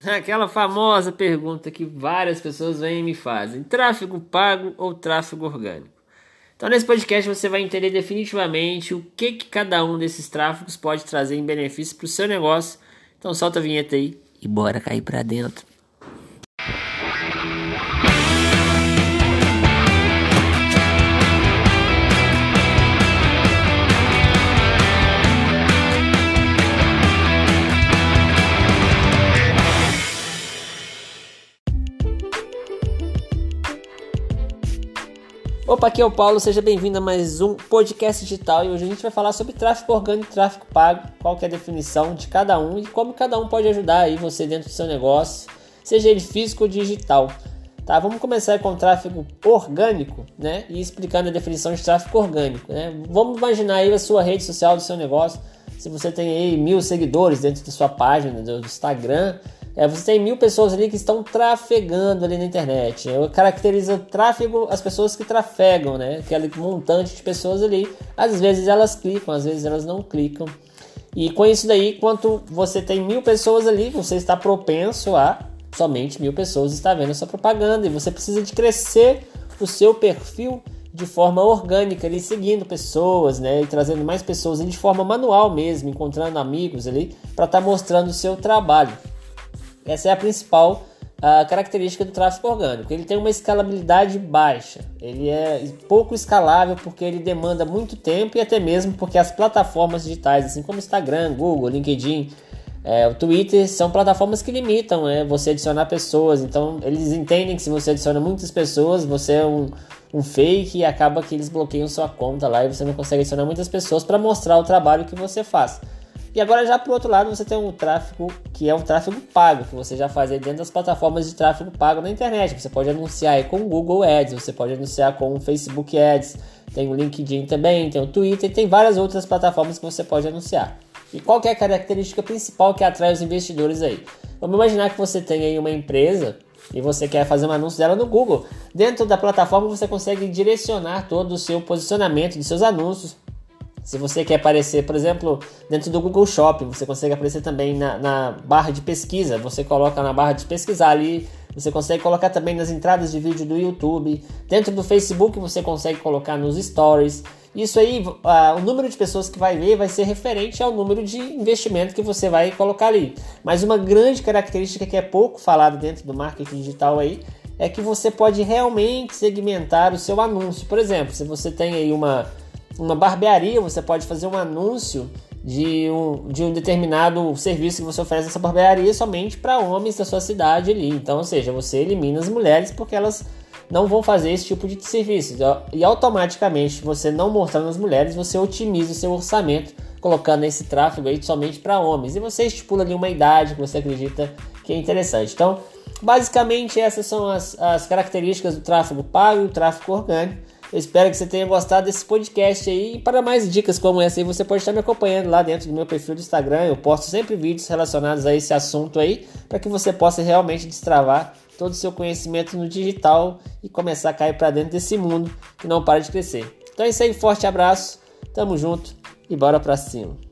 Aquela famosa pergunta que várias pessoas vêm e me fazem: tráfego pago ou tráfego orgânico? Então, nesse podcast você vai entender definitivamente o que, que cada um desses tráfegos pode trazer em benefício para o seu negócio. Então, solta a vinheta aí e bora cair para dentro. Opa, aqui é o Paulo, seja bem-vindo a mais um podcast digital e hoje a gente vai falar sobre tráfego orgânico e tráfego pago, qual que é a definição de cada um e como cada um pode ajudar aí você dentro do seu negócio, seja ele físico ou digital. Tá, vamos começar com o tráfego orgânico, né? E explicando a definição de tráfego orgânico, né? Vamos imaginar aí a sua rede social do seu negócio, se você tem aí mil seguidores dentro da sua página do Instagram, é, você tem mil pessoas ali que estão trafegando ali na internet. Caracteriza tráfego as pessoas que trafegam, né? Aquele montante de pessoas ali. Às vezes elas clicam, às vezes elas não clicam. E com isso daí, quanto você tem mil pessoas ali, você está propenso a somente mil pessoas estar vendo sua propaganda. E você precisa de crescer o seu perfil de forma orgânica, ali, seguindo pessoas, né, e trazendo mais pessoas ali, de forma manual mesmo, encontrando amigos ali, para estar tá mostrando o seu trabalho. Essa é a principal uh, característica do tráfego orgânico. Ele tem uma escalabilidade baixa, ele é pouco escalável porque ele demanda muito tempo e até mesmo porque as plataformas digitais, assim como Instagram, Google, LinkedIn, é, o Twitter, são plataformas que limitam né, você adicionar pessoas. Então eles entendem que se você adiciona muitas pessoas, você é um, um fake e acaba que eles bloqueiam sua conta lá e você não consegue adicionar muitas pessoas para mostrar o trabalho que você faz. E agora já o outro lado você tem um tráfego que é o tráfego pago, que você já faz dentro das plataformas de tráfego pago na internet. Você pode anunciar com o Google Ads, você pode anunciar com o Facebook Ads, tem o LinkedIn também, tem o Twitter, tem várias outras plataformas que você pode anunciar. E qual é a característica principal que atrai os investidores aí? Vamos imaginar que você tem aí uma empresa e você quer fazer um anúncio dela no Google. Dentro da plataforma você consegue direcionar todo o seu posicionamento de seus anúncios se você quer aparecer, por exemplo, dentro do Google Shopping, você consegue aparecer também na, na, barra de pesquisa. Você coloca na barra de pesquisar ali. Você consegue colocar também nas entradas de vídeo do YouTube. Dentro do Facebook, você consegue colocar nos stories. Isso aí, uh, o número de pessoas que vai ver vai ser referente ao número de investimento que você vai colocar ali. Mas uma grande característica que é pouco falada dentro do marketing digital aí é que você pode realmente segmentar o seu anúncio. Por exemplo, se você tem aí uma uma barbearia, você pode fazer um anúncio de um, de um determinado serviço que você oferece nessa barbearia somente para homens da sua cidade ali. Então, ou seja, você elimina as mulheres porque elas não vão fazer esse tipo de serviço. E automaticamente, você não mostrando as mulheres, você otimiza o seu orçamento colocando esse tráfego aí somente para homens. E você estipula ali uma idade que você acredita que é interessante. Então, basicamente, essas são as, as características do tráfego pago e o tráfego orgânico. Eu espero que você tenha gostado desse podcast aí. E para mais dicas como essa aí, você pode estar me acompanhando lá dentro do meu perfil do Instagram. Eu posto sempre vídeos relacionados a esse assunto aí, para que você possa realmente destravar todo o seu conhecimento no digital e começar a cair para dentro desse mundo que não para de crescer. Então é isso aí, forte abraço, tamo junto e bora para cima.